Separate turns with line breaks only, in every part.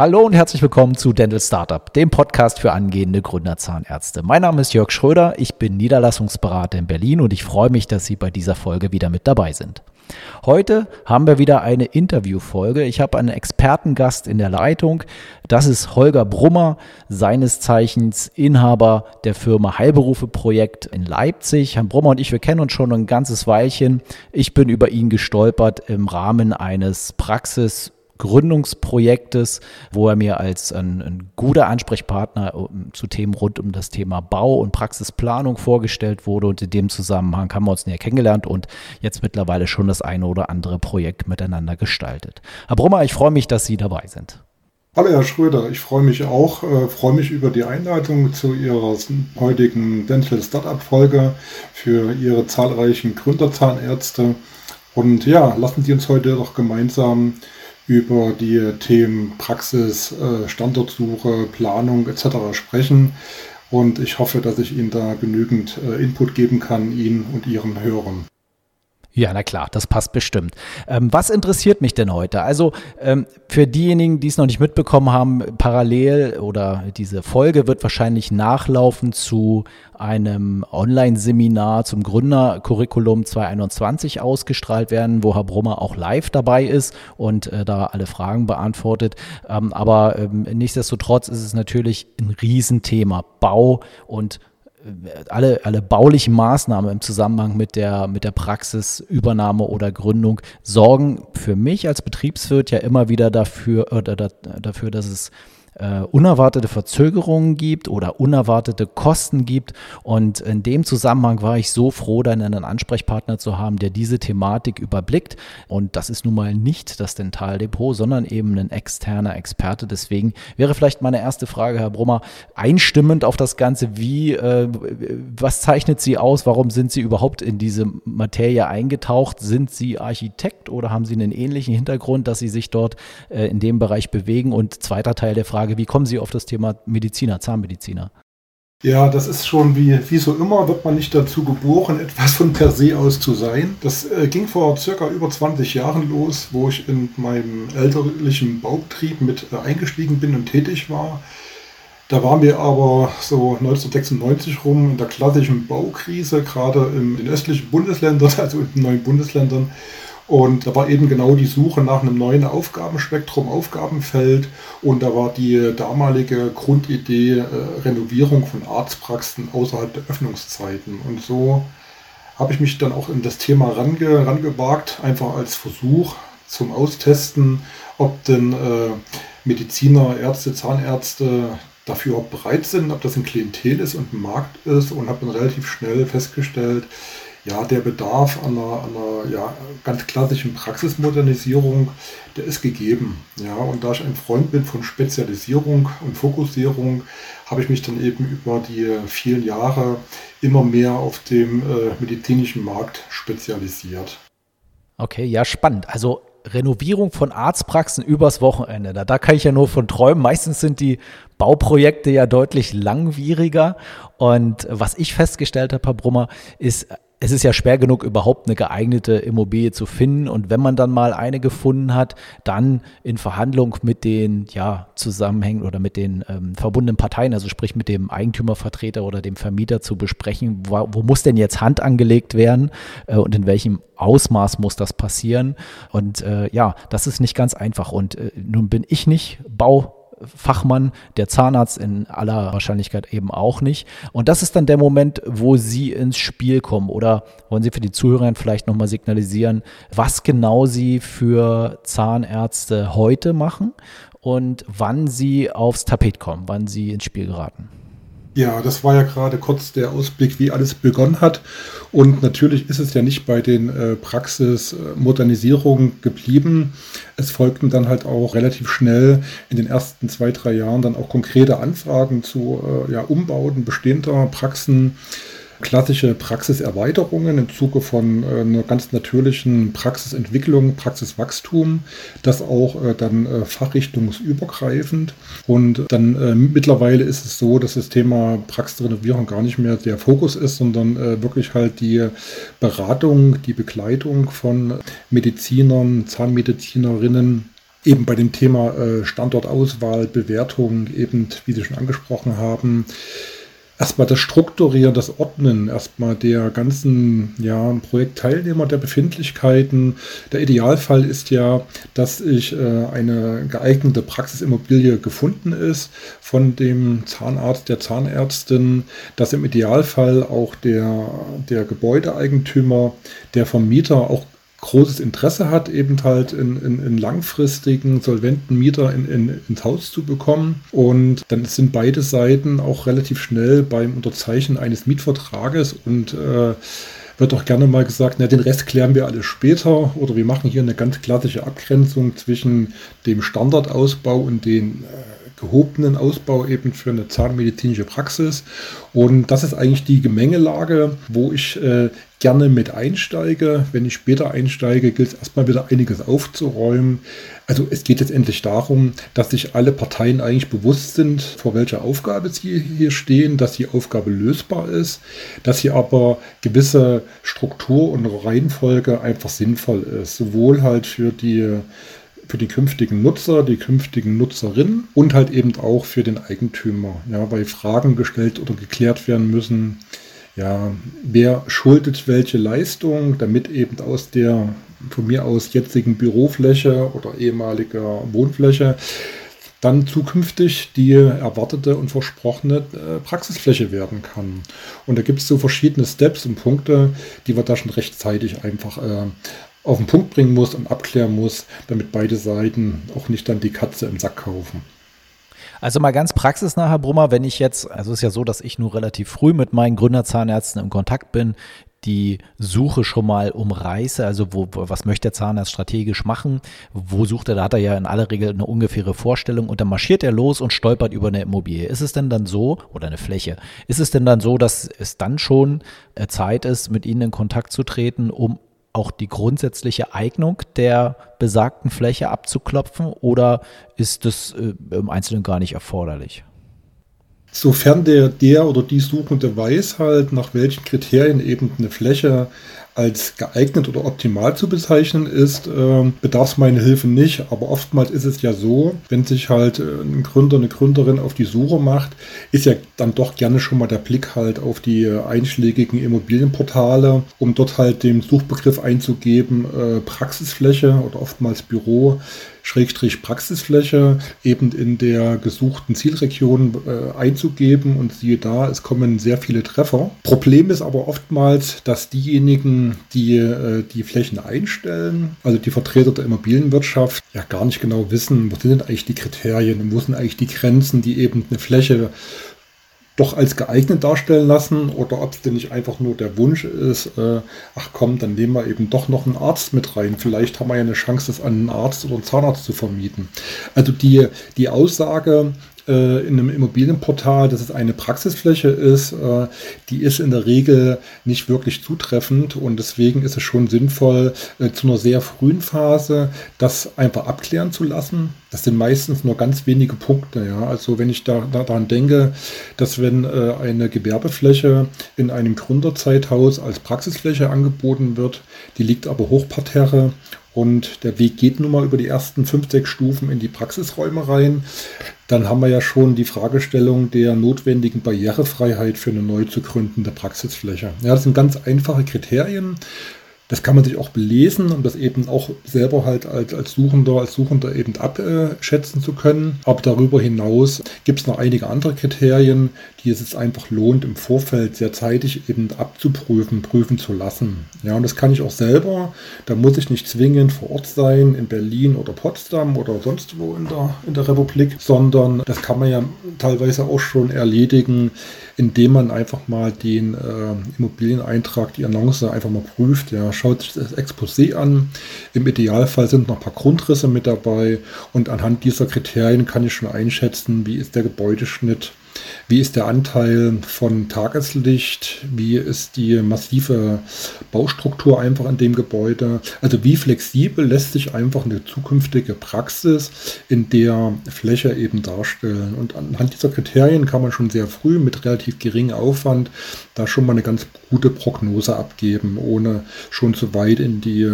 Hallo und herzlich willkommen zu Dental Startup, dem Podcast für angehende Gründerzahnärzte. Mein Name ist Jörg Schröder, ich bin Niederlassungsberater in Berlin und ich freue mich, dass Sie bei dieser Folge wieder mit dabei sind. Heute haben wir wieder eine Interviewfolge. Ich habe einen Expertengast in der Leitung. Das ist Holger Brummer, seines Zeichens Inhaber der Firma Heilberufe Projekt in Leipzig. Herr Brummer und ich, wir kennen uns schon ein ganzes Weilchen. Ich bin über ihn gestolpert im Rahmen eines Praxis Gründungsprojektes, wo er mir als ein, ein guter Ansprechpartner zu Themen rund um das Thema Bau und Praxisplanung vorgestellt wurde. Und in dem Zusammenhang haben wir uns näher kennengelernt und jetzt mittlerweile schon das eine oder andere Projekt miteinander gestaltet. Herr Brummer, ich freue mich, dass Sie dabei sind.
Hallo Herr Schröder, ich freue mich auch, äh, freue mich über die Einleitung zu Ihrer heutigen Dental Startup Folge für Ihre zahlreichen Gründerzahnärzte. Und ja, lassen Sie uns heute doch gemeinsam über die Themen Praxis, äh, Standortsuche, Planung etc. sprechen. Und ich hoffe, dass ich Ihnen da genügend äh, Input geben kann, Ihnen und Ihren Hörern.
Ja, na klar, das passt bestimmt. Ähm, was interessiert mich denn heute? Also ähm, für diejenigen, die es noch nicht mitbekommen haben, parallel oder diese Folge wird wahrscheinlich nachlaufen zu einem Online-Seminar zum Gründercurriculum 2021 ausgestrahlt werden, wo Herr Brummer auch live dabei ist und äh, da alle Fragen beantwortet. Ähm, aber ähm, nichtsdestotrotz ist es natürlich ein Riesenthema. Bau und alle, alle baulichen Maßnahmen im Zusammenhang mit der, mit der Praxisübernahme oder Gründung sorgen für mich als Betriebswirt ja immer wieder dafür, oder dafür, dass es äh, unerwartete Verzögerungen gibt oder unerwartete Kosten gibt. Und in dem Zusammenhang war ich so froh, dann einen Ansprechpartner zu haben, der diese Thematik überblickt. Und das ist nun mal nicht das Dentaldepot, sondern eben ein externer Experte. Deswegen wäre vielleicht meine erste Frage, Herr Brummer, einstimmend auf das Ganze, wie, äh, was zeichnet Sie aus? Warum sind Sie überhaupt in diese Materie eingetaucht? Sind Sie Architekt oder haben Sie einen ähnlichen Hintergrund, dass Sie sich dort äh, in dem Bereich bewegen? Und zweiter Teil der Frage, Frage, wie kommen Sie auf das Thema Mediziner, Zahnmediziner?
Ja, das ist schon wie, wie so immer, wird man nicht dazu geboren, etwas von per se aus zu sein. Das äh, ging vor circa über 20 Jahren los, wo ich in meinem elterlichen Baubetrieb mit äh, eingestiegen bin und tätig war. Da waren wir aber so 1996 rum in der klassischen Baukrise, gerade in den östlichen Bundesländern, also in den neuen Bundesländern. Und da war eben genau die Suche nach einem neuen Aufgabenspektrum, Aufgabenfeld. Und da war die damalige Grundidee äh, Renovierung von Arztpraxen außerhalb der Öffnungszeiten. Und so habe ich mich dann auch in das Thema range, rangewagt, einfach als Versuch zum Austesten, ob denn äh, Mediziner, Ärzte, Zahnärzte dafür bereit sind, ob das ein Klientel ist und ein Markt ist. Und habe dann relativ schnell festgestellt, ja, der Bedarf an einer, einer ja, ganz klassischen Praxismodernisierung, der ist gegeben. Ja, und da ich ein Freund bin von Spezialisierung und Fokussierung, habe ich mich dann eben über die vielen Jahre immer mehr auf dem äh, medizinischen Markt spezialisiert.
Okay, ja, spannend. Also Renovierung von Arztpraxen übers Wochenende. Da, da kann ich ja nur von träumen. Meistens sind die Bauprojekte ja deutlich langwieriger. Und was ich festgestellt habe, Herr Brummer, ist, es ist ja schwer genug, überhaupt eine geeignete Immobilie zu finden. Und wenn man dann mal eine gefunden hat, dann in Verhandlung mit den ja, Zusammenhängen oder mit den ähm, verbundenen Parteien, also sprich mit dem Eigentümervertreter oder dem Vermieter zu besprechen, wo, wo muss denn jetzt Hand angelegt werden äh, und in welchem Ausmaß muss das passieren. Und äh, ja, das ist nicht ganz einfach. Und äh, nun bin ich nicht Bau Fachmann, der Zahnarzt in aller Wahrscheinlichkeit eben auch nicht. Und das ist dann der Moment, wo Sie ins Spiel kommen. Oder wollen Sie für die Zuhörer vielleicht nochmal signalisieren, was genau Sie für Zahnärzte heute machen und wann Sie aufs Tapet kommen, wann Sie ins Spiel geraten?
Ja, das war ja gerade kurz der Ausblick, wie alles begonnen hat. Und natürlich ist es ja nicht bei den äh, Praxismodernisierungen geblieben. Es folgten dann halt auch relativ schnell in den ersten zwei, drei Jahren dann auch konkrete Anfragen zu äh, ja, Umbauten bestehender Praxen klassische Praxiserweiterungen im Zuge von äh, einer ganz natürlichen Praxisentwicklung, Praxiswachstum, das auch äh, dann äh, fachrichtungsübergreifend. Und dann äh, mittlerweile ist es so, dass das Thema Praxisrenovierung gar nicht mehr der Fokus ist, sondern äh, wirklich halt die Beratung, die Begleitung von Medizinern, Zahnmedizinerinnen eben bei dem Thema äh, Standortauswahl, Bewertung, eben, wie Sie schon angesprochen haben, erstmal das Strukturieren, das Ordnen erstmal der ganzen ja, Projektteilnehmer, der Befindlichkeiten. Der Idealfall ist ja, dass ich äh, eine geeignete Praxisimmobilie gefunden ist von dem Zahnarzt, der Zahnärztin, dass im Idealfall auch der, der Gebäudeeigentümer, der Vermieter auch großes Interesse hat, eben halt in, in, in langfristigen, solventen Mieter in, in, ins Haus zu bekommen. Und dann sind beide Seiten auch relativ schnell beim Unterzeichnen eines Mietvertrages und äh, wird auch gerne mal gesagt, na, den Rest klären wir alles später oder wir machen hier eine ganz klassische Abgrenzung zwischen dem Standardausbau und den äh, gehobenen Ausbau eben für eine zahnmedizinische Praxis. Und das ist eigentlich die Gemengelage, wo ich äh, gerne mit einsteige. Wenn ich später einsteige, gilt es erstmal wieder einiges aufzuräumen. Also es geht letztendlich darum, dass sich alle Parteien eigentlich bewusst sind, vor welcher Aufgabe sie hier stehen, dass die Aufgabe lösbar ist, dass hier aber gewisse Struktur und Reihenfolge einfach sinnvoll ist. Sowohl halt für die für die künftigen Nutzer, die künftigen Nutzerinnen und halt eben auch für den Eigentümer, ja, weil Fragen gestellt oder geklärt werden müssen, ja, wer schuldet welche Leistung, damit eben aus der von mir aus jetzigen Bürofläche oder ehemaliger Wohnfläche dann zukünftig die erwartete und versprochene äh, Praxisfläche werden kann. Und da gibt es so verschiedene Steps und Punkte, die wir da schon rechtzeitig einfach äh, auf den Punkt bringen muss und abklären muss, damit beide Seiten auch nicht dann die Katze im Sack kaufen.
Also mal ganz praxisnah, Herr Brummer, wenn ich jetzt, also es ist ja so, dass ich nur relativ früh mit meinen Gründerzahnärzten im Kontakt bin, die Suche schon mal umreiße, also wo, was möchte der Zahnarzt strategisch machen, wo sucht er, da hat er ja in aller Regel eine ungefähre Vorstellung und dann marschiert er los und stolpert über eine Immobilie. Ist es denn dann so, oder eine Fläche, ist es denn dann so, dass es dann schon äh, Zeit ist, mit Ihnen in Kontakt zu treten, um auch die grundsätzliche Eignung der besagten Fläche abzuklopfen oder ist das äh, im Einzelnen gar nicht erforderlich?
Sofern der, der oder die Suchende weiß halt, nach welchen Kriterien eben eine Fläche als geeignet oder optimal zu bezeichnen ist, äh, bedarf es meine Hilfe nicht. Aber oftmals ist es ja so, wenn sich halt äh, ein Gründer, eine Gründerin auf die Suche macht, ist ja dann doch gerne schon mal der Blick halt auf die einschlägigen Immobilienportale, um dort halt den Suchbegriff einzugeben, äh, Praxisfläche oder oftmals Büro. Schrägstrich Praxisfläche eben in der gesuchten Zielregion äh, einzugeben und siehe da, es kommen sehr viele Treffer. Problem ist aber oftmals, dass diejenigen, die äh, die Flächen einstellen, also die Vertreter der Immobilienwirtschaft, ja gar nicht genau wissen, was sind denn eigentlich die Kriterien und wo sind eigentlich die Grenzen, die eben eine Fläche doch als geeignet darstellen lassen oder ob es denn nicht einfach nur der Wunsch ist, äh, ach komm, dann nehmen wir eben doch noch einen Arzt mit rein. Vielleicht haben wir ja eine Chance, das an einen Arzt oder einen Zahnarzt zu vermieten. Also die, die Aussage, äh, in einem Immobilienportal, dass es eine Praxisfläche ist, äh, die ist in der Regel nicht wirklich zutreffend und deswegen ist es schon sinnvoll, äh, zu einer sehr frühen Phase das einfach abklären zu lassen. Das sind meistens nur ganz wenige Punkte. Ja. Also wenn ich da, da daran denke, dass wenn eine Gewerbefläche in einem Gründerzeithaus als Praxisfläche angeboten wird, die liegt aber hochparterre und der Weg geht nun mal über die ersten fünf, sechs Stufen in die Praxisräume rein dann haben wir ja schon die Fragestellung der notwendigen Barrierefreiheit für eine neu zu gründende Praxisfläche. Ja, das sind ganz einfache Kriterien. Das kann man sich auch belesen, um das eben auch selber halt als, als Suchender, als Suchender eben abschätzen zu können. Aber darüber hinaus gibt es noch einige andere Kriterien, die es jetzt einfach lohnt, im Vorfeld sehr zeitig eben abzuprüfen, prüfen zu lassen. Ja, und das kann ich auch selber. Da muss ich nicht zwingend vor Ort sein, in Berlin oder Potsdam oder sonst wo in der, in der Republik, sondern das kann man ja teilweise auch schon erledigen, indem man einfach mal den äh, Immobilieneintrag, die Annonce einfach mal prüft. Ja, schaut sich das Exposé an. Im Idealfall sind noch ein paar Grundrisse mit dabei und anhand dieser Kriterien kann ich schon einschätzen, wie ist der Gebäudeschnitt, wie ist der Anteil von Tageslicht? Wie ist die massive Baustruktur einfach in dem Gebäude? Also wie flexibel lässt sich einfach eine zukünftige Praxis in der Fläche eben darstellen? Und anhand dieser Kriterien kann man schon sehr früh mit relativ geringem Aufwand da schon mal eine ganz gute Prognose abgeben, ohne schon zu weit in die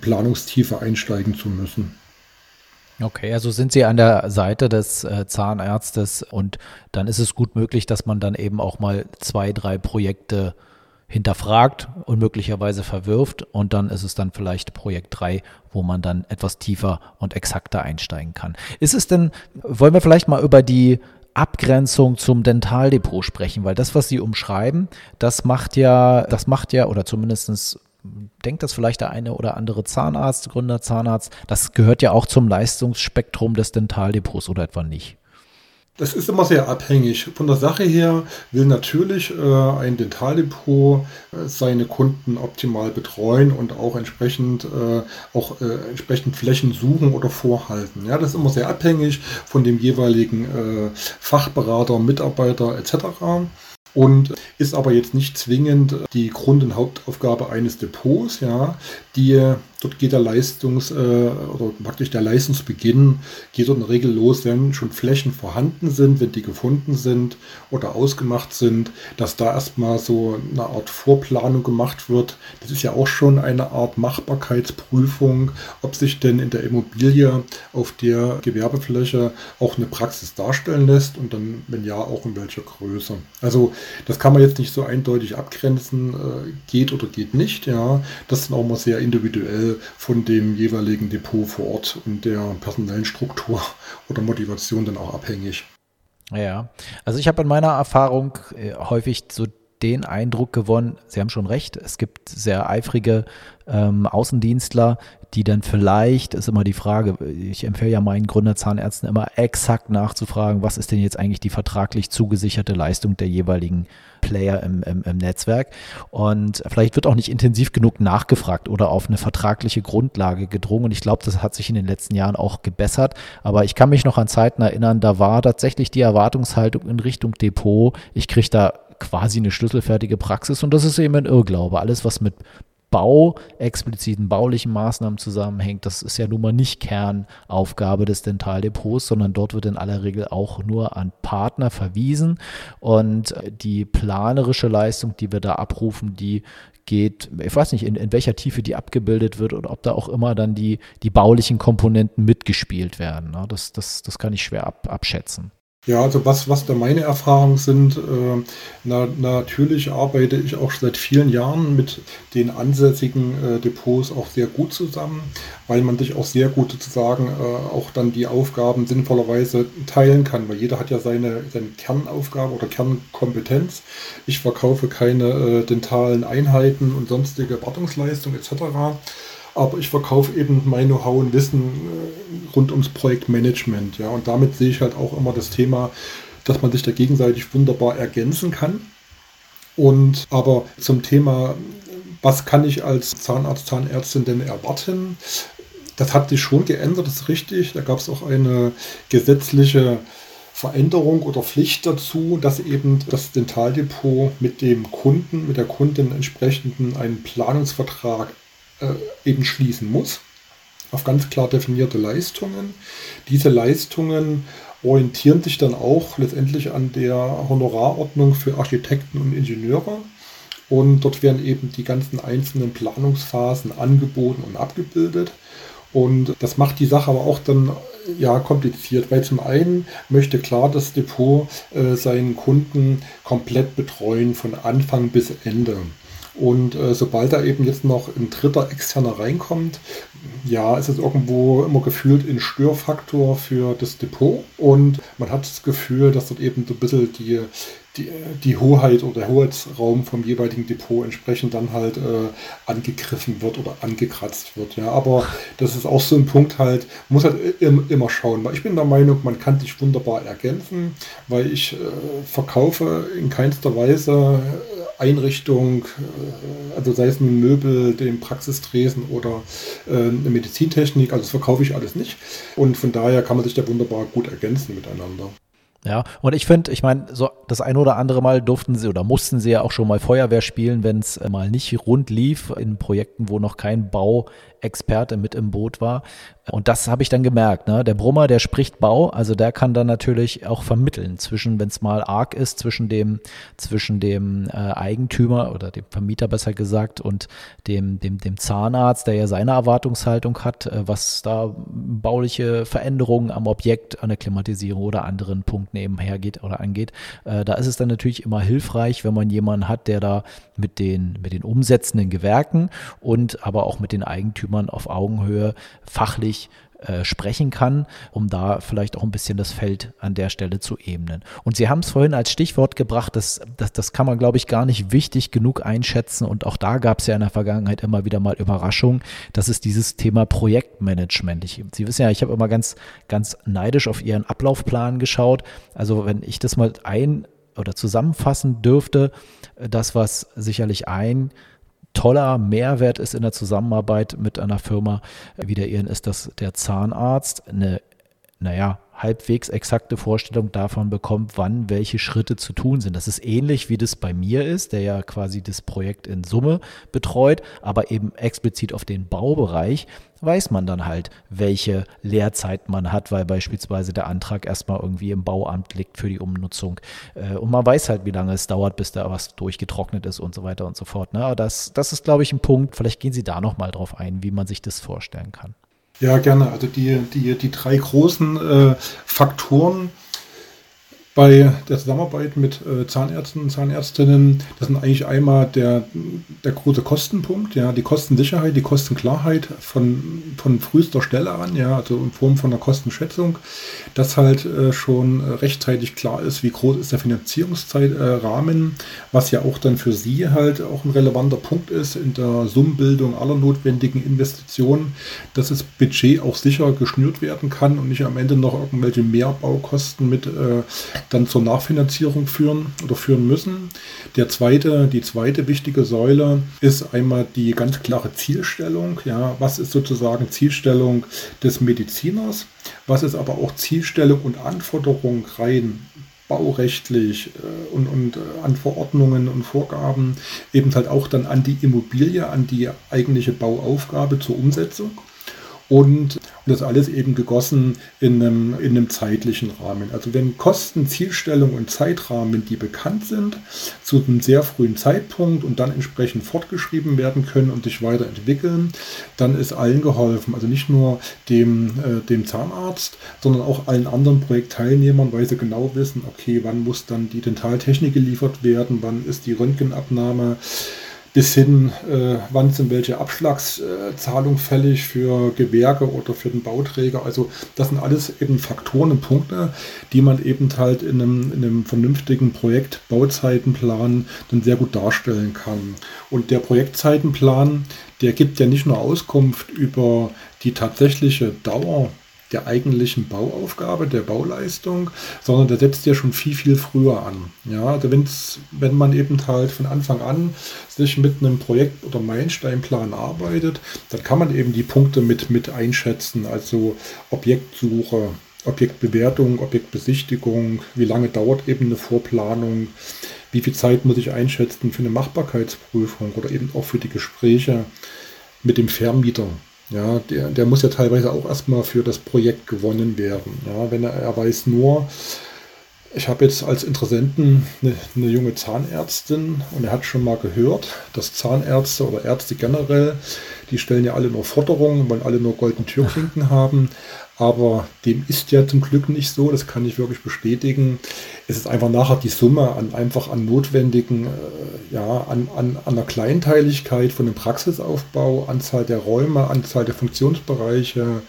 Planungstiefe einsteigen zu müssen.
Okay, also sind Sie an der Seite des äh, Zahnarztes und dann ist es gut möglich, dass man dann eben auch mal zwei, drei Projekte hinterfragt und möglicherweise verwirft und dann ist es dann vielleicht Projekt 3, wo man dann etwas tiefer und exakter einsteigen kann. Ist es denn, wollen wir vielleicht mal über die Abgrenzung zum Dentaldepot sprechen, weil das, was Sie umschreiben, das macht ja, das macht ja, oder zumindestens denkt das vielleicht der eine oder andere Zahnarzt, Gründer Zahnarzt, das gehört ja auch zum Leistungsspektrum des Dentaldepots oder etwa nicht?
Das ist immer sehr abhängig. Von der Sache her will natürlich äh, ein Dentaldepot äh, seine Kunden optimal betreuen und auch entsprechend, äh, auch äh, entsprechend Flächen suchen oder vorhalten. Ja, das ist immer sehr abhängig von dem jeweiligen äh, Fachberater, Mitarbeiter etc und ist aber jetzt nicht zwingend die Grund- und Hauptaufgabe eines Depots. Ja, die dort geht der Leistungs- äh, oder praktisch der Leistungsbeginn geht dort in der Regel los, wenn schon Flächen vorhanden sind, wenn die gefunden sind oder ausgemacht sind, dass da erstmal so eine Art Vorplanung gemacht wird. Das ist ja auch schon eine Art Machbarkeitsprüfung, ob sich denn in der Immobilie auf der Gewerbefläche auch eine Praxis darstellen lässt und dann, wenn ja, auch in welcher Größe. Also das kann man jetzt nicht so eindeutig abgrenzen, äh, geht oder geht nicht. Ja, das ist auch mal sehr individuell von dem jeweiligen Depot vor Ort und der personellen Struktur oder Motivation dann auch abhängig.
Ja, also ich habe in meiner Erfahrung äh, häufig so den Eindruck gewonnen, Sie haben schon recht, es gibt sehr eifrige ähm, Außendienstler, die dann vielleicht, ist immer die Frage, ich empfehle ja meinen Gründerzahnärzten immer exakt nachzufragen, was ist denn jetzt eigentlich die vertraglich zugesicherte Leistung der jeweiligen Player im, im, im Netzwerk. Und vielleicht wird auch nicht intensiv genug nachgefragt oder auf eine vertragliche Grundlage gedrungen. Und ich glaube, das hat sich in den letzten Jahren auch gebessert. Aber ich kann mich noch an Zeiten erinnern, da war tatsächlich die Erwartungshaltung in Richtung Depot. Ich kriege da quasi eine schlüsselfertige Praxis und das ist eben ein Irrglaube. Alles, was mit Bau, expliziten baulichen Maßnahmen zusammenhängt. Das ist ja nun mal nicht Kernaufgabe des Dentaldepots, sondern dort wird in aller Regel auch nur an Partner verwiesen. Und die planerische Leistung, die wir da abrufen, die geht, ich weiß nicht, in, in welcher Tiefe die abgebildet wird oder ob da auch immer dann die, die baulichen Komponenten mitgespielt werden. Ne? Das, das, das kann ich schwer ab, abschätzen.
Ja, also was, was da meine Erfahrungen sind, äh, na, natürlich arbeite ich auch seit vielen Jahren mit den ansässigen äh, Depots auch sehr gut zusammen, weil man sich auch sehr gut sozusagen äh, auch dann die Aufgaben sinnvollerweise teilen kann, weil jeder hat ja seine, seine Kernaufgabe oder Kernkompetenz. Ich verkaufe keine äh, dentalen Einheiten und sonstige Wartungsleistungen etc aber ich verkaufe eben mein Know-how und Wissen äh, rund ums Projektmanagement. Ja, und damit sehe ich halt auch immer das Thema, dass man sich da gegenseitig wunderbar ergänzen kann. Und aber zum Thema, was kann ich als Zahnarzt, Zahnärztin denn erwarten? Das hat sich schon geändert, das ist richtig. Da gab es auch eine gesetzliche Veränderung oder Pflicht dazu, dass eben das Dentaldepot mit dem Kunden, mit der Kundin entsprechenden einen Planungsvertrag äh, eben schließen muss, auf ganz klar definierte Leistungen. Diese Leistungen orientieren sich dann auch letztendlich an der Honorarordnung für Architekten und Ingenieure. Und dort werden eben die ganzen einzelnen Planungsphasen angeboten und abgebildet. Und das macht die Sache aber auch dann ja kompliziert, weil zum einen möchte klar das Depot äh, seinen Kunden komplett betreuen von Anfang bis Ende. Und äh, sobald da eben jetzt noch ein dritter externer reinkommt, ja, ist es irgendwo immer gefühlt ein Störfaktor für das Depot. Und man hat das Gefühl, dass dort eben so ein bisschen die, die, die Hoheit oder der Hoheitsraum vom jeweiligen Depot entsprechend dann halt äh, angegriffen wird oder angekratzt wird. Ja, aber das ist auch so ein Punkt halt, muss halt immer schauen. Weil ich bin der Meinung, man kann sich wunderbar ergänzen, weil ich äh, verkaufe in keinster Weise äh, Einrichtung, äh, also sei es nun Möbel, den Praxistresen oder äh, eine Medizintechnik, also das verkaufe ich alles nicht. Und von daher kann man sich da wunderbar gut ergänzen miteinander.
Ja, und ich finde, ich meine, so das ein oder andere Mal durften sie oder mussten sie ja auch schon mal Feuerwehr spielen, wenn es mal nicht rund lief in Projekten, wo noch kein Bauexperte mit im Boot war. Und das habe ich dann gemerkt. Ne? Der Brummer, der spricht Bau, also der kann dann natürlich auch vermitteln zwischen, wenn es mal arg ist, zwischen dem, zwischen dem äh, Eigentümer oder dem Vermieter besser gesagt und dem, dem, dem Zahnarzt, der ja seine Erwartungshaltung hat, äh, was da bauliche Veränderungen am Objekt, an der Klimatisierung oder anderen Punkten eben hergeht oder angeht. Äh, da ist es dann natürlich immer hilfreich, wenn man jemanden hat, der da mit den, mit den umsetzenden Gewerken und aber auch mit den Eigentümern auf Augenhöhe fachlich äh, sprechen kann, um da vielleicht auch ein bisschen das Feld an der Stelle zu ebnen. Und Sie haben es vorhin als Stichwort gebracht, das, das, das kann man, glaube ich, gar nicht wichtig genug einschätzen. Und auch da gab es ja in der Vergangenheit immer wieder mal Überraschungen. Das ist dieses Thema Projektmanagement. Ich, Sie wissen ja, ich habe immer ganz, ganz neidisch auf Ihren Ablaufplan geschaut. Also wenn ich das mal ein oder zusammenfassen dürfte, das, was sicherlich ein toller Mehrwert ist in der Zusammenarbeit mit einer Firma wie der Ihren, ist, dass der Zahnarzt eine, naja, halbwegs exakte Vorstellung davon bekommt, wann welche Schritte zu tun sind. Das ist ähnlich wie das bei mir ist, der ja quasi das Projekt in Summe betreut, aber eben explizit auf den Baubereich weiß man dann halt, welche Lehrzeit man hat, weil beispielsweise der Antrag erstmal irgendwie im Bauamt liegt für die Umnutzung. Äh, und man weiß halt, wie lange es dauert, bis da was durchgetrocknet ist und so weiter und so fort. Ne? Das, das ist, glaube ich, ein Punkt. Vielleicht gehen Sie da nochmal drauf ein, wie man sich das vorstellen kann.
Ja, gerne. Also die, die, die drei großen äh, Faktoren, bei der Zusammenarbeit mit äh, Zahnärzten und Zahnärztinnen, das sind eigentlich einmal der, der große Kostenpunkt, ja, die Kostensicherheit, die Kostenklarheit von, von frühester Stelle an, ja, also in Form von einer Kostenschätzung, dass halt äh, schon rechtzeitig klar ist, wie groß ist der Finanzierungsrahmen, äh, was ja auch dann für Sie halt auch ein relevanter Punkt ist in der Summenbildung aller notwendigen Investitionen, dass das Budget auch sicher geschnürt werden kann und nicht am Ende noch irgendwelche Mehrbaukosten mit äh, dann zur Nachfinanzierung führen oder führen müssen. Der zweite, die zweite wichtige Säule ist einmal die ganz klare Zielstellung. Ja, was ist sozusagen Zielstellung des Mediziners? Was ist aber auch Zielstellung und Anforderung rein baurechtlich äh, und, und äh, an Verordnungen und Vorgaben eben halt auch dann an die Immobilie, an die eigentliche Bauaufgabe zur Umsetzung und das alles eben gegossen in einem, in einem zeitlichen Rahmen. Also wenn Kosten, Zielstellung und Zeitrahmen, die bekannt sind, zu einem sehr frühen Zeitpunkt und dann entsprechend fortgeschrieben werden können und sich weiterentwickeln, dann ist allen geholfen. Also nicht nur dem, äh, dem Zahnarzt, sondern auch allen anderen Projektteilnehmern, weil sie genau wissen, okay, wann muss dann die Dentaltechnik geliefert werden, wann ist die Röntgenabnahme bis hin, äh, wann sind welche Abschlagszahlungen fällig für Gewerke oder für den Bauträger. Also das sind alles eben Faktoren und Punkte, die man eben halt in einem, in einem vernünftigen Projekt Bauzeitenplan dann sehr gut darstellen kann. Und der Projektzeitenplan, der gibt ja nicht nur Auskunft über die tatsächliche Dauer der eigentlichen Bauaufgabe, der Bauleistung, sondern der setzt ja schon viel, viel früher an. Ja, wenn man eben halt von Anfang an sich mit einem Projekt oder Meilensteinplan arbeitet, dann kann man eben die Punkte mit, mit einschätzen, also Objektsuche, Objektbewertung, Objektbesichtigung, wie lange dauert eben eine Vorplanung, wie viel Zeit muss ich einschätzen für eine Machbarkeitsprüfung oder eben auch für die Gespräche mit dem Vermieter. Ja, der, der muss ja teilweise auch erstmal für das Projekt gewonnen werden. Ja, wenn er, er weiß nur, ich habe jetzt als Interessenten eine, eine, junge Zahnärztin und er hat schon mal gehört, dass Zahnärzte oder Ärzte generell, die stellen ja alle nur Forderungen, wollen alle nur goldene Türklinken haben. Aber dem ist ja zum Glück nicht so, das kann ich wirklich bestätigen. Es ist einfach nachher die Summe an einfach an notwendigen, äh, ja, an, an, an der Kleinteiligkeit von dem Praxisaufbau, Anzahl der Räume, Anzahl der Funktionsbereiche,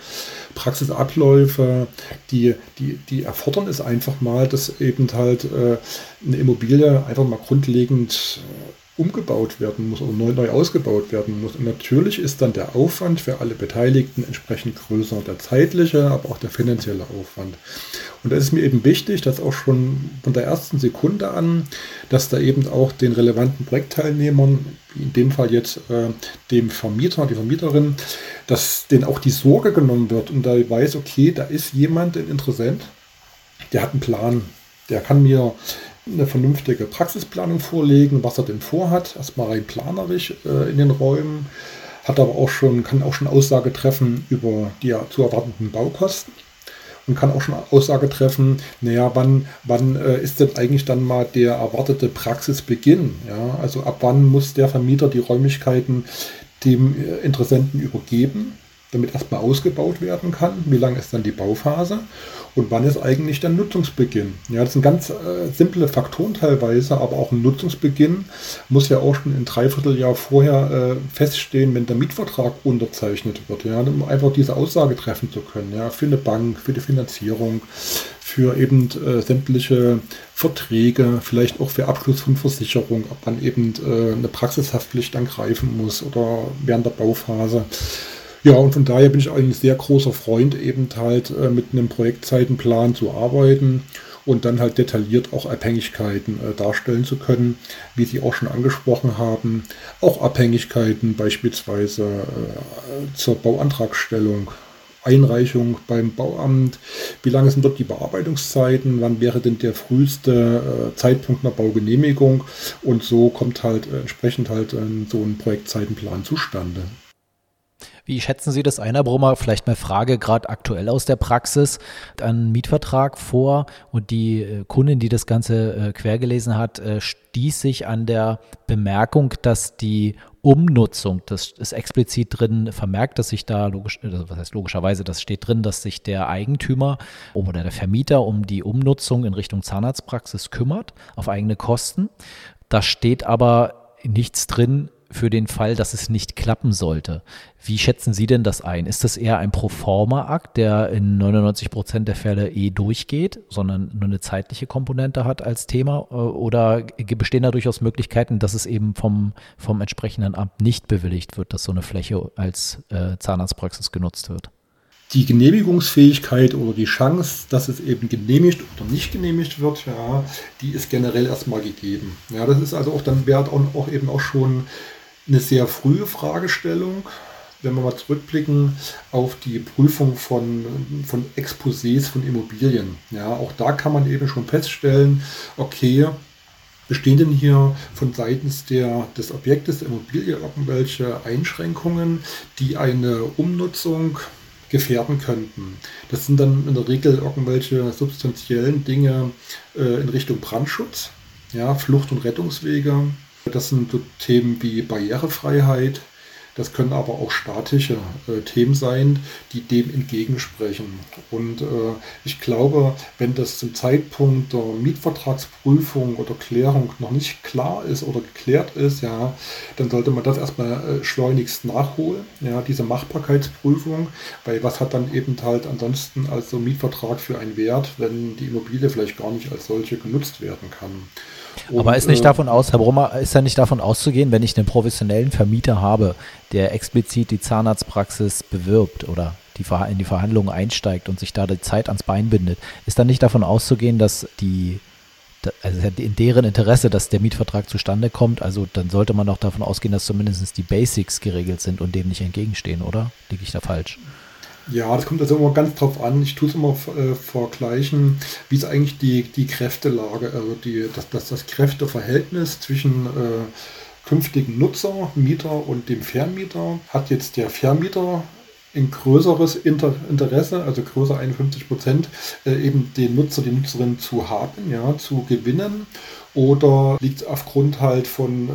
Praxisabläufe, die, die, die erfordern es einfach mal, dass eben halt äh, eine Immobilie einfach mal grundlegend äh, umgebaut werden muss oder neu, neu ausgebaut werden muss. Und natürlich ist dann der Aufwand für alle Beteiligten entsprechend größer, der zeitliche, aber auch der finanzielle Aufwand. Und da ist mir eben wichtig, dass auch schon von der ersten Sekunde an, dass da eben auch den relevanten Projektteilnehmern, wie in dem Fall jetzt äh, dem Vermieter, die Vermieterin, dass denen auch die Sorge genommen wird und da weiß, okay, da ist jemand, ein Interessent, der hat einen Plan, Der kann mir eine vernünftige Praxisplanung vorlegen, was er denn vorhat, erstmal rein planerisch äh, in den Räumen, hat aber auch schon, kann auch schon Aussage treffen über die zu erwartenden Baukosten und kann auch schon Aussage treffen, naja, wann, wann äh, ist denn eigentlich dann mal der erwartete Praxisbeginn? Ja? Also ab wann muss der Vermieter die Räumlichkeiten dem äh, Interessenten übergeben? Damit erstmal ausgebaut werden kann. Wie lang ist dann die Bauphase und wann ist eigentlich der Nutzungsbeginn? Ja, das sind ganz äh, simple Faktoren teilweise, aber auch ein Nutzungsbeginn muss ja auch schon ein Dreivierteljahr vorher äh, feststehen, wenn der Mietvertrag unterzeichnet wird, ja, um einfach diese Aussage treffen zu können, ja, für eine Bank, für die Finanzierung, für eben äh, sämtliche Verträge, vielleicht auch für Abschluss von Versicherung, ob man eben äh, eine Praxishaftpflicht angreifen muss oder während der Bauphase. Ja, und von daher bin ich eigentlich sehr großer Freund, eben halt äh, mit einem Projektzeitenplan zu arbeiten und dann halt detailliert auch Abhängigkeiten äh, darstellen zu können, wie Sie auch schon angesprochen haben. Auch Abhängigkeiten beispielsweise äh, zur Bauantragstellung. Einreichung beim Bauamt, wie lange sind dort die Bearbeitungszeiten, wann wäre denn der früheste äh, Zeitpunkt einer Baugenehmigung und so kommt halt äh, entsprechend halt äh, so ein Projektzeitenplan zustande.
Wie schätzen Sie das ein, Brummer? Vielleicht mal Frage gerade aktuell aus der Praxis. Einen Mietvertrag vor und die äh, Kundin, die das Ganze äh, quer gelesen hat, äh, stieß sich an der Bemerkung, dass die Umnutzung, das ist explizit drin vermerkt, dass sich da logisch, was heißt logischerweise, das steht drin, dass sich der Eigentümer oder der Vermieter um die Umnutzung in Richtung Zahnarztpraxis kümmert, auf eigene Kosten. Da steht aber nichts drin für den Fall, dass es nicht klappen sollte. Wie schätzen Sie denn das ein? Ist das eher ein Proforma-Akt, der in 99 Prozent der Fälle eh durchgeht, sondern nur eine zeitliche Komponente hat als Thema? Äh, oder bestehen da durchaus Möglichkeiten, dass es eben vom, vom entsprechenden Amt nicht bewilligt wird, dass so eine Fläche als äh, Zahnarztpraxis genutzt wird?
die Genehmigungsfähigkeit oder die Chance, dass es eben genehmigt oder nicht genehmigt wird, ja, die ist generell erstmal gegeben. Ja, das ist also auch dann wert auch, auch eben auch schon eine sehr frühe Fragestellung, wenn wir mal zurückblicken auf die Prüfung von, von Exposés von Immobilien. Ja, auch da kann man eben schon feststellen, okay, bestehen denn hier von seitens der, des Objektes der Immobilie irgendwelche Einschränkungen, die eine Umnutzung gefährden könnten. Das sind dann in der Regel irgendwelche substanziellen Dinge äh, in Richtung Brandschutz, ja, Flucht- und Rettungswege, das sind Themen wie Barrierefreiheit. Das können aber auch statische äh, Themen sein, die dem entgegensprechen. Und äh, ich glaube, wenn das zum Zeitpunkt der Mietvertragsprüfung oder Klärung noch nicht klar ist oder geklärt ist, ja, dann sollte man das erstmal äh, schleunigst nachholen, ja, diese Machbarkeitsprüfung, weil was hat dann eben halt ansonsten als so Mietvertrag für einen Wert, wenn die Immobilie vielleicht gar nicht als solche genutzt werden kann.
Und, Aber ist nicht äh, davon aus, Herr Brummer, ist ja nicht davon auszugehen, wenn ich einen professionellen Vermieter habe, der explizit die Zahnarztpraxis bewirbt oder die, in die Verhandlungen einsteigt und sich da die Zeit ans Bein bindet, ist dann nicht davon auszugehen, dass die also in deren Interesse, dass der Mietvertrag zustande kommt. Also dann sollte man auch davon ausgehen, dass zumindest die Basics geregelt sind und dem nicht entgegenstehen, oder? Liege ich da falsch?
Ja, das kommt also immer ganz drauf an. Ich tue es immer äh, vergleichen, wie ist eigentlich die, die Kräftelage, also die, das, das, das Kräfteverhältnis zwischen äh, künftigen Nutzer, Mieter und dem Vermieter. Hat jetzt der Vermieter ein größeres Inter Interesse, also größer 51 Prozent, äh, eben den Nutzer, die Nutzerin zu haben, ja, zu gewinnen oder liegt es aufgrund halt von äh,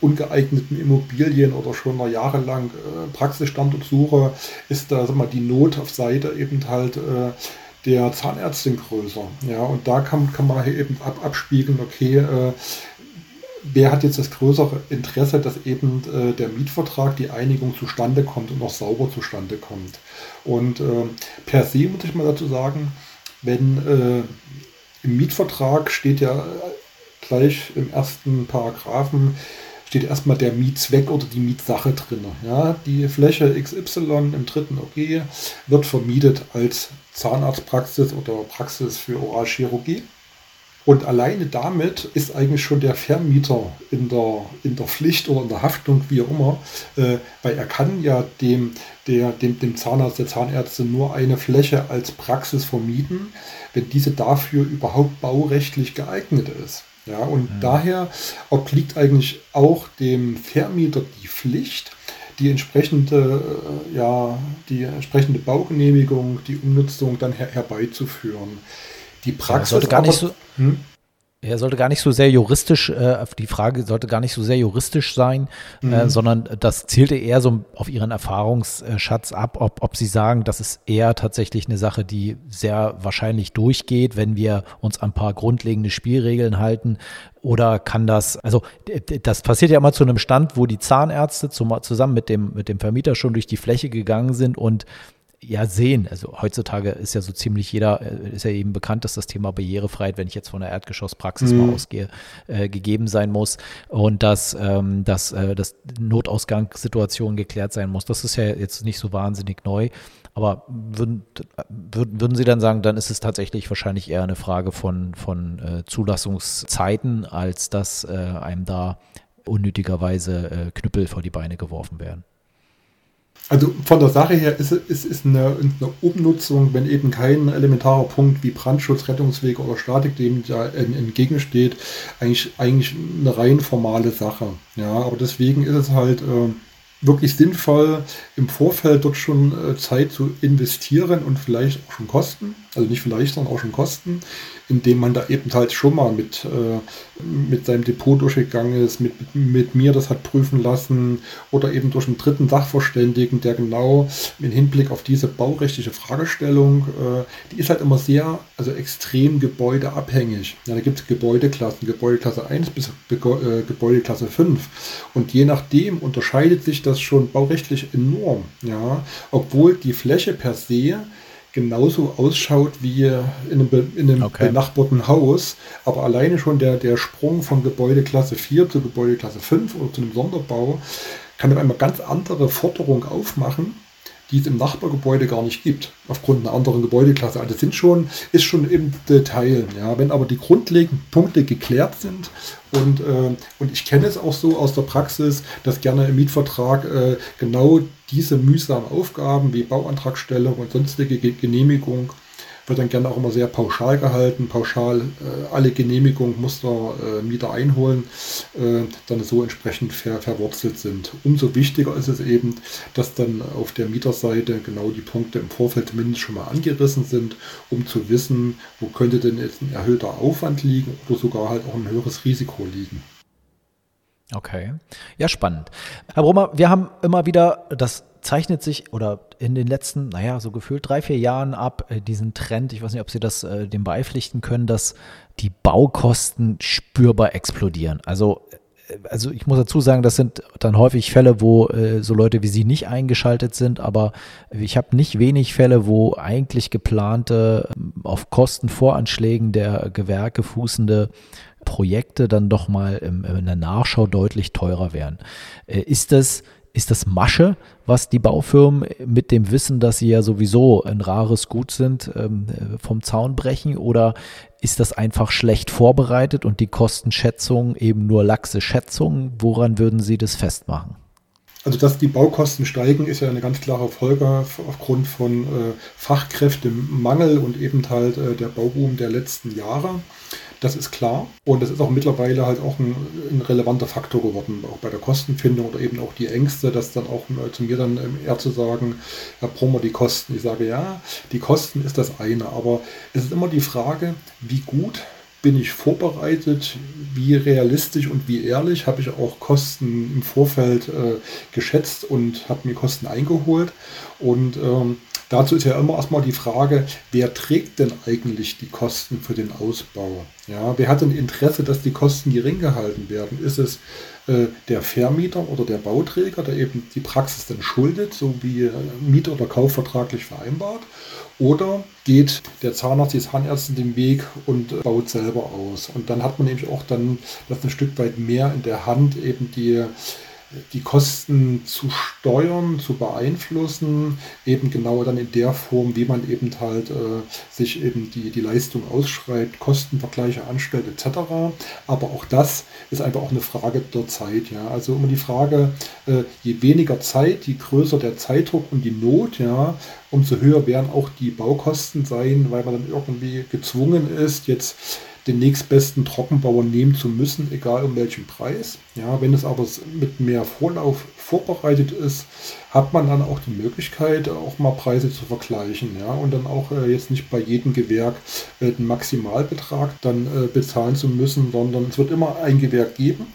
ungeeigneten Immobilien oder schon einer jahrelang äh, Praxisstandortsuche, ist da sag mal, die Not auf Seite eben halt äh, der Zahnärztin größer. Ja, und da kann, kann man eben ab, abspiegeln, okay, äh, wer hat jetzt das größere Interesse, dass eben äh, der Mietvertrag, die Einigung zustande kommt und auch sauber zustande kommt. Und äh, per se muss ich mal dazu sagen, wenn äh, im Mietvertrag steht ja gleich im ersten Paragraphen steht erstmal der Mietzweck oder die Mietsache drin. Ja, die Fläche XY im dritten OG wird vermietet als Zahnarztpraxis oder Praxis für Oralchirurgie. Und alleine damit ist eigentlich schon der Vermieter in der, in der Pflicht oder in der Haftung, wie auch immer, äh, weil er kann ja dem, der, dem, dem Zahnarzt, der Zahnärzte nur eine Fläche als Praxis vermieten, wenn diese dafür überhaupt baurechtlich geeignet ist. Ja, und mhm. daher obliegt eigentlich auch dem Vermieter die Pflicht, die entsprechende, äh, ja, die entsprechende Baugenehmigung, die Umnutzung dann her herbeizuführen.
Die Praxis ja, sollte gar aber, nicht so. Hm? Er sollte gar nicht so sehr juristisch, äh, die Frage sollte gar nicht so sehr juristisch sein, äh, mhm. äh, sondern das zielte eher so auf Ihren Erfahrungsschatz ab, ob, ob Sie sagen, das ist eher tatsächlich eine Sache, die sehr wahrscheinlich durchgeht, wenn wir uns an ein paar grundlegende Spielregeln halten. Oder kann das, also das passiert ja immer zu einem Stand, wo die Zahnärzte zum, zusammen mit dem, mit dem Vermieter schon durch die Fläche gegangen sind und ja sehen. Also heutzutage ist ja so ziemlich jeder, äh, ist ja eben bekannt, dass das Thema Barrierefreiheit, wenn ich jetzt von der Erdgeschosspraxis mhm. mal ausgehe, äh, gegeben sein muss und dass, ähm, dass, äh, dass Notausgangssituation geklärt sein muss. Das ist ja jetzt nicht so wahnsinnig neu. Aber würden, würden, würden Sie dann sagen, dann ist es tatsächlich wahrscheinlich eher eine Frage von, von äh, Zulassungszeiten, als dass äh, einem da unnötigerweise äh, Knüppel vor die Beine geworfen werden?
Also von der Sache her ist es ist eine, eine, Umnutzung, wenn eben kein elementarer Punkt wie Brandschutz, Rettungswege oder Statik dem da entgegensteht, eigentlich, eigentlich eine rein formale Sache. Ja, aber deswegen ist es halt äh, wirklich sinnvoll, im Vorfeld dort schon äh, Zeit zu investieren und vielleicht auch schon Kosten, also nicht vielleicht, sondern auch schon Kosten, indem man da eben halt schon mal mit, äh, mit seinem Depot durchgegangen ist, mit, mit mir das hat prüfen lassen oder eben durch einen dritten Sachverständigen, der genau im Hinblick auf diese baurechtliche Fragestellung, äh, die ist halt immer sehr, also extrem gebäudeabhängig. Ja, da gibt es Gebäudeklassen, Gebäudeklasse 1 bis Gebäudeklasse 5 und je nachdem unterscheidet sich das schon baurechtlich enorm, ja, obwohl die Fläche per se genauso ausschaut wie in einem, in einem okay. benachbarten Haus. Aber alleine schon der, der Sprung von Gebäudeklasse 4 zu Gebäudeklasse 5 oder zu einem Sonderbau kann dann einmal ganz andere Forderungen aufmachen, die es im Nachbargebäude gar nicht gibt, aufgrund einer anderen Gebäudeklasse. Also sind schon, ist schon im Detail. Ja. Wenn aber die grundlegenden Punkte geklärt sind und, äh, und ich kenne es auch so aus der Praxis, dass gerne im Mietvertrag äh, genau diese mühsamen Aufgaben wie Bauantragstellung und sonstige Genehmigung wird dann gerne auch immer sehr pauschal gehalten, pauschal äh, alle Genehmigungen muss der äh, Mieter einholen, äh, dann so entsprechend ver verwurzelt sind. Umso wichtiger ist es eben, dass dann auf der Mieterseite genau die Punkte im Vorfeld zumindest schon mal angerissen sind, um zu wissen, wo könnte denn jetzt ein erhöhter Aufwand liegen oder sogar halt auch ein höheres Risiko liegen.
Okay. Ja, spannend. Herr Brummer, wir haben immer wieder, das zeichnet sich oder in den letzten, naja, so gefühlt drei, vier Jahren ab, äh, diesen Trend, ich weiß nicht, ob Sie das äh, dem beipflichten können, dass die Baukosten spürbar explodieren. Also äh, also ich muss dazu sagen, das sind dann häufig Fälle, wo äh, so Leute wie Sie nicht eingeschaltet sind, aber ich habe nicht wenig Fälle, wo eigentlich geplante, auf Kostenvoranschlägen der Gewerke fußende Projekte dann doch mal in der Nachschau deutlich teurer werden. Äh, ist das, ist das Masche, was die Baufirmen mit dem Wissen, dass sie ja sowieso ein rares Gut sind, ähm, vom Zaun brechen? Oder ist das einfach schlecht vorbereitet und die Kostenschätzung eben nur laxe Schätzungen? Woran würden Sie das festmachen?
Also, dass die Baukosten steigen, ist ja eine ganz klare Folge aufgrund von äh, Fachkräftemangel und eben halt äh, der Bauboom der letzten Jahre. Das ist klar. Und das ist auch mittlerweile halt auch ein, ein relevanter Faktor geworden, auch bei der Kostenfindung oder eben auch die Ängste, dass dann auch äh, zu mir dann ähm, eher zu sagen, Herr Brummer, die Kosten. Ich sage, ja, die Kosten ist das eine, aber es ist immer die Frage, wie gut bin ich vorbereitet, wie realistisch und wie ehrlich habe ich auch Kosten im Vorfeld äh, geschätzt und habe mir Kosten eingeholt. Und ähm, Dazu ist ja immer erstmal die Frage, wer trägt denn eigentlich die Kosten für den Ausbau? Ja, wer hat denn Interesse, dass die Kosten gering gehalten werden? Ist es äh, der Vermieter oder der Bauträger, der eben die Praxis dann schuldet, so wie äh, Miet- oder Kaufvertraglich vereinbart? Oder geht der Zahnarzt, die Zahnärztin den Weg und äh, baut selber aus? Und dann hat man nämlich auch dann das ein Stück weit mehr in der Hand, eben die die Kosten zu steuern, zu beeinflussen, eben genau dann in der Form, wie man eben halt äh, sich eben die, die Leistung ausschreibt, Kostenvergleiche anstellt etc. Aber auch das ist einfach auch eine Frage der Zeit. Ja? Also immer die Frage, äh, je weniger Zeit, je größer der Zeitdruck und die Not, ja, umso höher werden auch die Baukosten sein, weil man dann irgendwie gezwungen ist, jetzt den nächstbesten Trockenbauer nehmen zu müssen, egal um welchen Preis. Ja, wenn es aber mit mehr Vorlauf vorbereitet ist, hat man dann auch die Möglichkeit, auch mal Preise zu vergleichen. Ja, und dann auch äh, jetzt nicht bei jedem Gewerk äh, den Maximalbetrag dann äh, bezahlen zu müssen, sondern es wird immer ein Gewerk geben,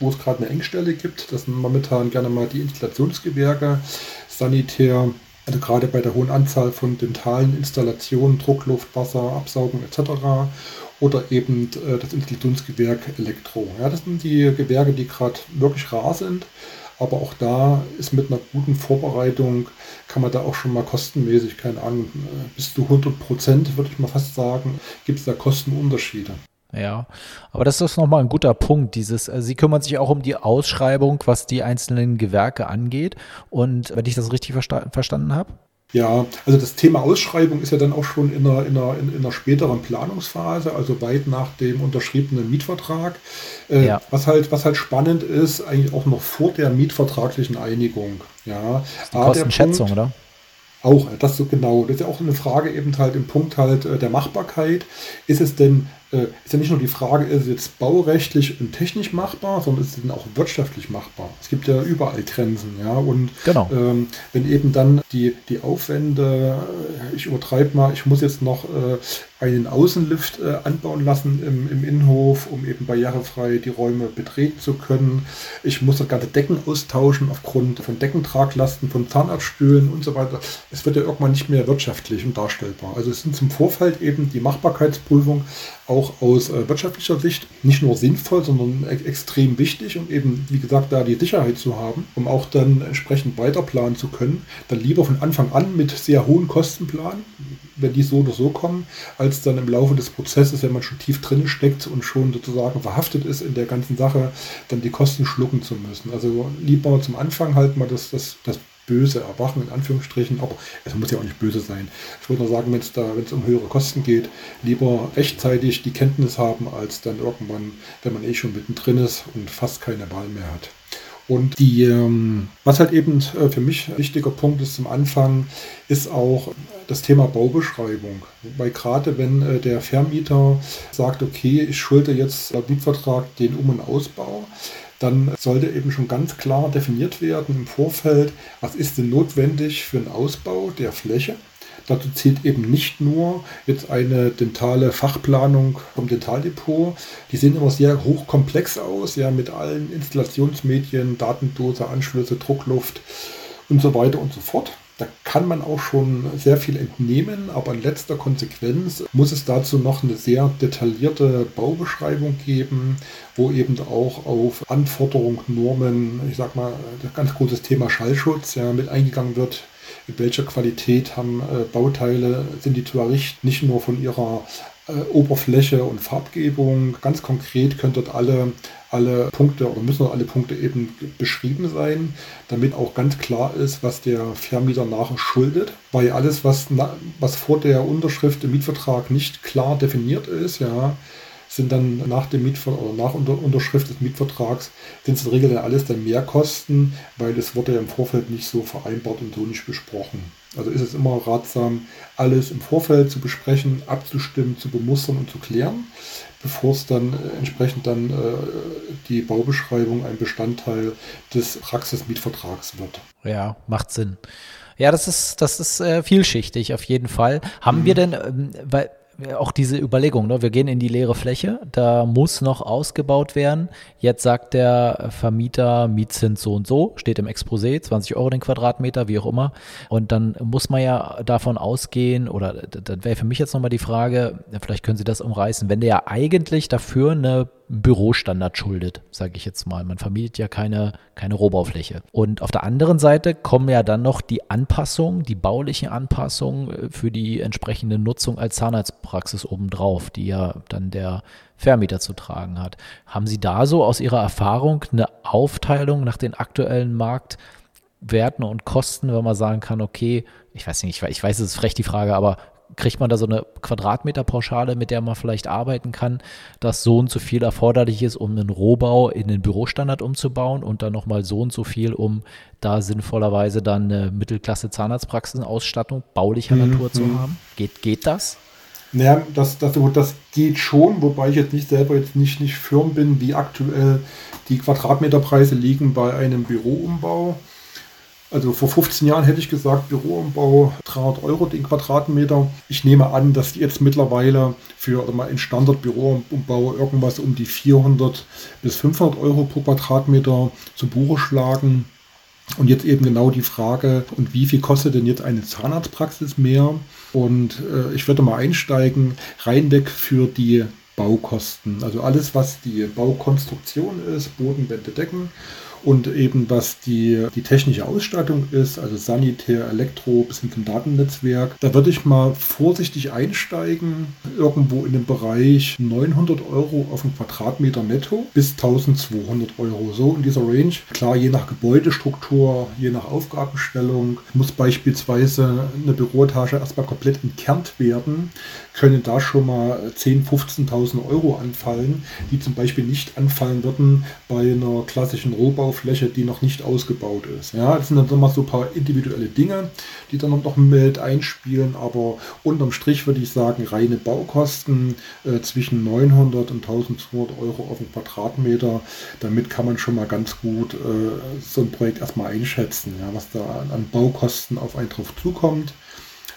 wo es gerade eine Engstelle gibt. Das sind momentan gerne mal die Installationsgewerke, Sanitär, also gerade bei der hohen Anzahl von dentalen Installationen, Druckluft, Wasser, Absaugen etc oder eben äh, das Institutionsgewerk Elektro. Ja, das sind die Gewerke, die gerade wirklich rar sind. Aber auch da ist mit einer guten Vorbereitung, kann man da auch schon mal kostenmäßig, keine Ahnung, äh, bis zu 100 Prozent, würde ich mal fast sagen, gibt es da Kostenunterschiede.
Ja, aber das ist nochmal ein guter Punkt. Dieses, also Sie kümmern sich auch um die Ausschreibung, was die einzelnen Gewerke angeht. Und wenn ich das richtig versta verstanden habe?
Ja, also das Thema Ausschreibung ist ja dann auch schon in einer, in einer, in einer späteren Planungsphase, also weit nach dem unterschriebenen Mietvertrag. Äh, ja. was, halt, was halt spannend ist, eigentlich auch noch vor der mietvertraglichen Einigung. Ja,
die Kostenschätzung, Punkt, oder?
Auch, das so genau. Das ist ja auch eine Frage eben halt im Punkt halt äh, der Machbarkeit. Ist es denn äh, ist ja nicht nur die Frage, ist es jetzt baurechtlich und technisch machbar, sondern ist es denn auch wirtschaftlich machbar? Es gibt ja überall Grenzen, ja. Und genau. ähm, wenn eben dann die, die Aufwände, äh, ich übertreibe mal, ich muss jetzt noch äh, einen Außenlift äh, anbauen lassen im, im Innenhof, um eben barrierefrei die Räume betreten zu können. Ich muss das ganze Decken austauschen aufgrund von Deckentraglasten, von Zahnarztstühlen und so weiter. Es wird ja irgendwann nicht mehr wirtschaftlich und darstellbar. Also es sind zum Vorfeld eben die Machbarkeitsprüfung auch aus äh, wirtschaftlicher Sicht nicht nur sinnvoll, sondern e extrem wichtig, um eben, wie gesagt, da die Sicherheit zu haben, um auch dann entsprechend weiterplanen zu können. Dann lieber von Anfang an mit sehr hohen Kosten planen, wenn die so oder so kommen, als dann im Laufe des Prozesses, wenn man schon tief drin steckt und schon sozusagen verhaftet ist in der ganzen Sache, dann die Kosten schlucken zu müssen. Also lieber zum Anfang halt mal das, das, das böse Erwachen in Anführungsstrichen, aber es muss ja auch nicht böse sein. Ich würde nur sagen, wenn es da, wenn es um höhere Kosten geht, lieber rechtzeitig die Kenntnis haben, als dann irgendwann, wenn man eh schon mittendrin ist und fast keine Wahl mehr hat. Und die, ähm, was halt eben äh, für mich ein wichtiger Punkt ist zum Anfang, ist auch das Thema Baubeschreibung. Weil gerade wenn äh, der Vermieter sagt, okay, ich schulde jetzt laut Mietvertrag den Um- und Ausbau, dann sollte eben schon ganz klar definiert werden im Vorfeld, was ist denn notwendig für einen Ausbau der Fläche. Dazu zählt eben nicht nur jetzt eine dentale Fachplanung vom Dentaldepot. Die sehen immer sehr hochkomplex aus, ja, mit allen Installationsmedien, Datendose, Anschlüsse, Druckluft und so weiter und so fort. Da kann man auch schon sehr viel entnehmen, aber in letzter Konsequenz muss es dazu noch eine sehr detaillierte Baubeschreibung geben, wo eben auch auf Anforderungen, Normen, ich sag mal, das ganz großes Thema Schallschutz ja, mit eingegangen wird. In welcher Qualität haben äh, Bauteile, sind die zu errichten, nicht nur von ihrer Oberfläche und Farbgebung. Ganz konkret können dort alle alle Punkte oder müssen alle Punkte eben beschrieben sein, damit auch ganz klar ist, was der Vermieter nachher schuldet. Weil alles, was, was vor der Unterschrift im Mietvertrag nicht klar definiert ist, ja, sind dann nach dem Mietver oder nach Unterschrift des Mietvertrags sind es in der Regel dann alles dann Mehrkosten, weil es wurde ja im Vorfeld nicht so vereinbart und so nicht besprochen. Also ist es immer ratsam, alles im Vorfeld zu besprechen, abzustimmen, zu bemustern und zu klären, bevor es dann äh, entsprechend dann äh, die Baubeschreibung ein Bestandteil des Praxismietvertrags wird.
Ja, macht Sinn. Ja, das ist, das ist äh, vielschichtig auf jeden Fall. Haben mhm. wir denn, ähm, weil auch diese Überlegung, ne? wir gehen in die leere Fläche, da muss noch ausgebaut werden. Jetzt sagt der Vermieter, Mietzins so und so, steht im Exposé, 20 Euro den Quadratmeter, wie auch immer. Und dann muss man ja davon ausgehen, oder dann wäre für mich jetzt nochmal die Frage, vielleicht können Sie das umreißen, wenn der ja eigentlich dafür eine Bürostandard schuldet, sage ich jetzt mal. Man vermietet ja keine, keine Rohbaufläche. Und auf der anderen Seite kommen ja dann noch die Anpassungen, die baulichen Anpassungen äh, für die entsprechende Nutzung als Zahnarztpraxis obendrauf, die ja dann der Vermieter zu tragen hat. Haben Sie da so aus Ihrer Erfahrung eine Aufteilung nach den aktuellen Marktwerten und Kosten, wenn man sagen kann, okay, ich weiß nicht, ich weiß, es ist frech die Frage, aber kriegt man da so eine Quadratmeterpauschale, mit der man vielleicht arbeiten kann, dass so und so viel erforderlich ist, um einen Rohbau in den Bürostandard umzubauen und dann nochmal so und so viel, um da sinnvollerweise dann eine Mittelklasse Zahnarztpraxenausstattung baulicher mhm. Natur zu haben? Geht, geht das?
Naja, das, das, das geht schon, wobei ich jetzt nicht selber jetzt nicht, nicht firm bin, wie aktuell die Quadratmeterpreise liegen bei einem Büroumbau. Also vor 15 Jahren hätte ich gesagt, Büroumbau 300 Euro den Quadratmeter. Ich nehme an, dass jetzt mittlerweile für oder mal in Standard-Büroumbau irgendwas um die 400 bis 500 Euro pro Quadratmeter zu Buche schlagen. Und jetzt eben genau die Frage, und wie viel kostet denn jetzt eine Zahnarztpraxis mehr? Und äh, ich würde mal einsteigen, rein weg für die Baukosten. Also alles, was die Baukonstruktion ist, Bodenwände, Decken und eben was die, die technische Ausstattung ist, also Sanitär, Elektro bis hin zum Datennetzwerk. Da würde ich mal vorsichtig einsteigen, irgendwo in dem Bereich 900 Euro auf den Quadratmeter netto bis 1200 Euro. So in dieser Range. Klar, je nach Gebäudestruktur, je nach Aufgabenstellung muss beispielsweise eine Büroetage erstmal komplett entkernt werden, können da schon mal 10.000, 15.000 Euro anfallen, die zum Beispiel nicht anfallen würden bei einer klassischen Rohbau Fläche, die noch nicht ausgebaut ist. Ja, das sind dann nochmal so ein paar individuelle Dinge, die dann noch mit einspielen, aber unterm Strich würde ich sagen, reine Baukosten äh, zwischen 900 und 1200 Euro auf den Quadratmeter. Damit kann man schon mal ganz gut äh, so ein Projekt erstmal einschätzen, ja, was da an, an Baukosten auf einen drauf zukommt.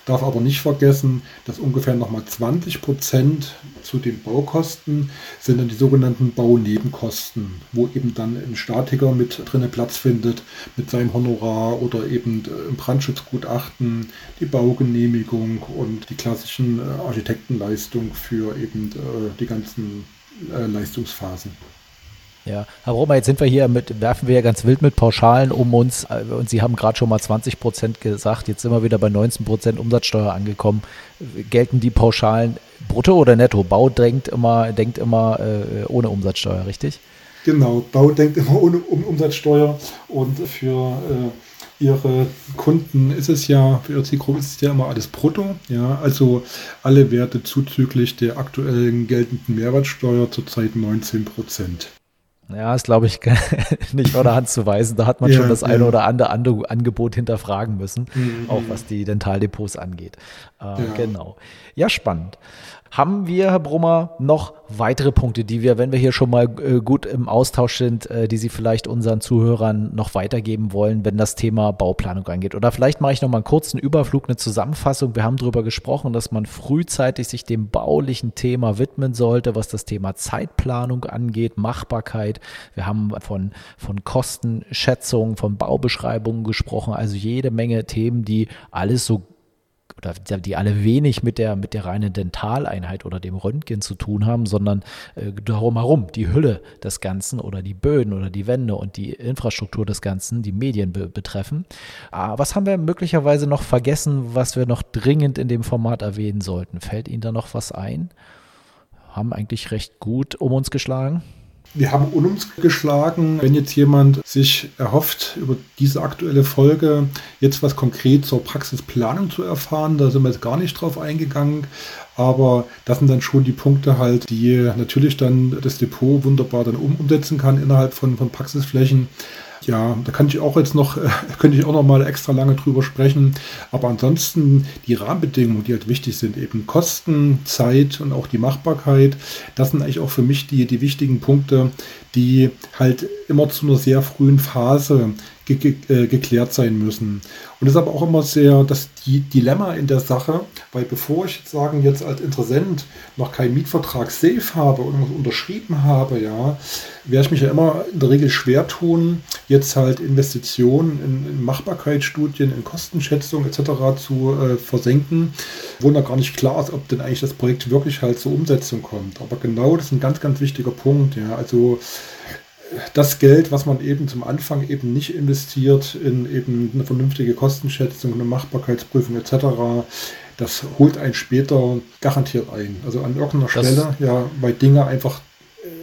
Darf aber nicht vergessen, dass ungefähr nochmal 20 Prozent zu den Baukosten sind dann die sogenannten Baunebenkosten, wo eben dann ein Statiker mit drinne Platz findet mit seinem Honorar oder eben äh, im Brandschutzgutachten, die Baugenehmigung und die klassischen äh, Architektenleistungen für eben äh, die ganzen Leistungsphasen.
Ja, Herr Romer, jetzt sind wir hier mit, werfen wir ja ganz wild mit Pauschalen um uns äh, und Sie haben gerade schon mal 20 Prozent gesagt, jetzt sind wir wieder bei 19 Prozent Umsatzsteuer angekommen. Gelten die Pauschalen brutto oder netto? Bau denkt immer, denkt immer äh, ohne Umsatzsteuer, richtig?
Genau, Bau denkt immer ohne um Umsatzsteuer und für äh, ihre Kunden ist es ja, für ihre Zielgruppe ist es ja immer alles brutto. Ja, also alle Werte zuzüglich der aktuellen geltenden Mehrwertsteuer zurzeit 19 Prozent.
Ja, ist glaube ich nicht vor der Hand zu weisen. Da hat man ja, schon das ja. eine oder andere Angebot hinterfragen müssen, mhm. auch was die Dentaldepots angeht. Äh, ja. Genau. Ja, spannend. Haben wir, Herr Brummer, noch weitere Punkte, die wir, wenn wir hier schon mal äh, gut im Austausch sind, äh, die Sie vielleicht unseren Zuhörern noch weitergeben wollen, wenn das Thema Bauplanung angeht? Oder vielleicht mache ich noch mal einen kurzen Überflug, eine Zusammenfassung. Wir haben darüber gesprochen, dass man frühzeitig sich dem baulichen Thema widmen sollte, was das Thema Zeitplanung angeht, Machbarkeit. Wir haben von, von Kostenschätzungen, von Baubeschreibungen gesprochen, also jede Menge Themen, die alles so oder die alle wenig mit der, mit der reinen Dentaleinheit oder dem Röntgen zu tun haben, sondern äh, darum herum, die Hülle des Ganzen oder die Böden oder die Wände und die Infrastruktur des Ganzen, die Medien be betreffen. Ah, was haben wir möglicherweise noch vergessen, was wir noch dringend in dem Format erwähnen sollten? Fällt Ihnen da noch was ein? Haben eigentlich recht gut um uns geschlagen.
Wir haben uns geschlagen, wenn jetzt jemand sich erhofft, über diese aktuelle Folge jetzt was konkret zur Praxisplanung zu erfahren. Da sind wir jetzt gar nicht drauf eingegangen. Aber das sind dann schon die Punkte halt, die natürlich dann das Depot wunderbar dann umsetzen kann innerhalb von, von Praxisflächen ja, da kann ich auch jetzt noch, könnte ich auch noch mal extra lange drüber sprechen. Aber ansonsten die Rahmenbedingungen, die halt wichtig sind, eben Kosten, Zeit und auch die Machbarkeit, das sind eigentlich auch für mich die, die wichtigen Punkte, die halt immer zu einer sehr frühen Phase ge ge äh, geklärt sein müssen. Und das ist aber auch immer sehr das die Dilemma in der Sache, weil bevor ich jetzt sagen, jetzt als Interessent noch keinen Mietvertrag safe habe und unterschrieben habe, ja, werde ich mich ja immer in der Regel schwer tun, jetzt halt Investitionen in, in Machbarkeitsstudien, in Kostenschätzung etc. zu äh, versenken, wo noch gar nicht klar ist, ob denn eigentlich das Projekt wirklich halt zur Umsetzung kommt. Aber genau das ist ein ganz, ganz wichtiger Punkt. Ja, also das Geld, was man eben zum Anfang eben nicht investiert in eben eine vernünftige Kostenschätzung, eine Machbarkeitsprüfung etc., das holt einen später garantiert ein. Also an irgendeiner das Stelle, ja, weil Dinge einfach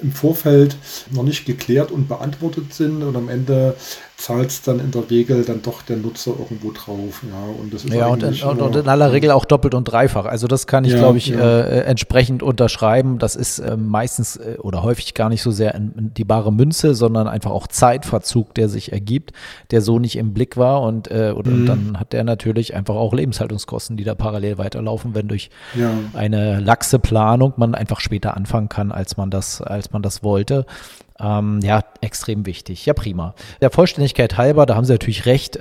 im Vorfeld noch nicht geklärt und beantwortet sind und am Ende zahlt es dann in der Regel dann doch der Nutzer irgendwo drauf. Ja,
und, das ist ja, und, in, und, und in aller Regel auch doppelt und dreifach. Also das kann ich, ja, glaube ich, ja. äh, entsprechend unterschreiben. Das ist äh, meistens äh, oder häufig gar nicht so sehr in, die bare Münze, sondern einfach auch Zeitverzug, der sich ergibt, der so nicht im Blick war. Und, äh, oder, mhm. und dann hat der natürlich einfach auch Lebenshaltungskosten, die da parallel weiterlaufen, wenn durch ja. eine laxe Planung man einfach später anfangen kann, als man das, als man das wollte. Ähm, ja, extrem wichtig. Ja, prima. Der Vollständigkeit halber, da haben Sie natürlich recht.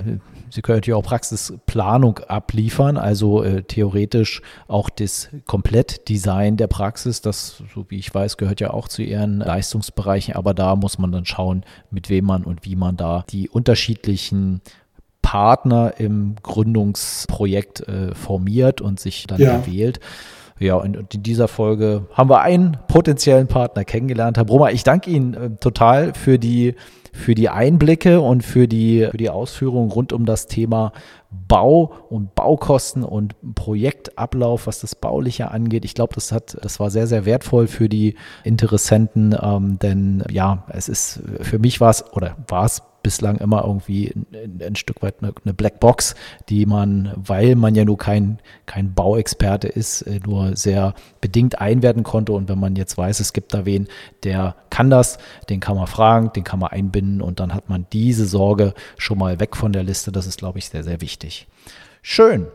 Sie können natürlich auch Praxisplanung abliefern, also äh, theoretisch auch das Komplettdesign der Praxis. Das, so wie ich weiß, gehört ja auch zu Ihren Leistungsbereichen, aber da muss man dann schauen, mit wem man und wie man da die unterschiedlichen Partner im Gründungsprojekt äh, formiert und sich dann ja. erwählt. Ja, und in dieser Folge haben wir einen potenziellen Partner kennengelernt. Herr Brummer, ich danke Ihnen äh, total für die, für die Einblicke und für die, für die Ausführungen rund um das Thema Bau und Baukosten und Projektablauf, was das Bauliche angeht. Ich glaube, das hat, das war sehr, sehr wertvoll für die Interessenten, ähm, denn ja, es ist für mich war es oder war es bislang immer irgendwie ein, ein Stück weit eine, eine Blackbox, die man, weil man ja nur kein, kein Bauexperte ist, äh, nur sehr bedingt einwerten konnte. Und wenn man jetzt weiß, es gibt da wen, der kann das, den kann man fragen, den kann man einbinden und dann hat man diese Sorge schon mal weg von der Liste. Das ist, glaube ich, sehr, sehr wichtig. Schön.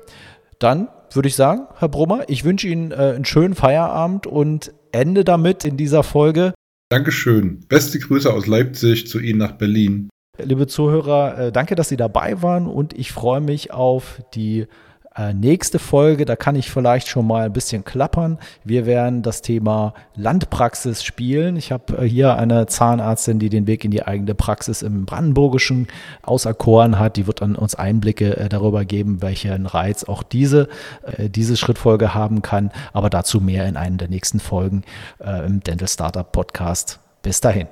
Dann würde ich sagen, Herr Brummer, ich wünsche Ihnen äh, einen schönen Feierabend und ende damit in dieser Folge.
Dankeschön. Beste Grüße aus Leipzig zu Ihnen nach Berlin.
Liebe Zuhörer, äh, danke, dass Sie dabei waren und ich freue mich auf die äh, nächste Folge. Da kann ich vielleicht schon mal ein bisschen klappern. Wir werden das Thema Landpraxis spielen. Ich habe äh, hier eine Zahnarztin, die den Weg in die eigene Praxis im Brandenburgischen auserkoren hat. Die wird dann uns Einblicke darüber geben, welchen Reiz auch diese, diese Schrittfolge haben kann. Aber dazu mehr in einer der nächsten Folgen im Dental Startup Podcast. Bis dahin.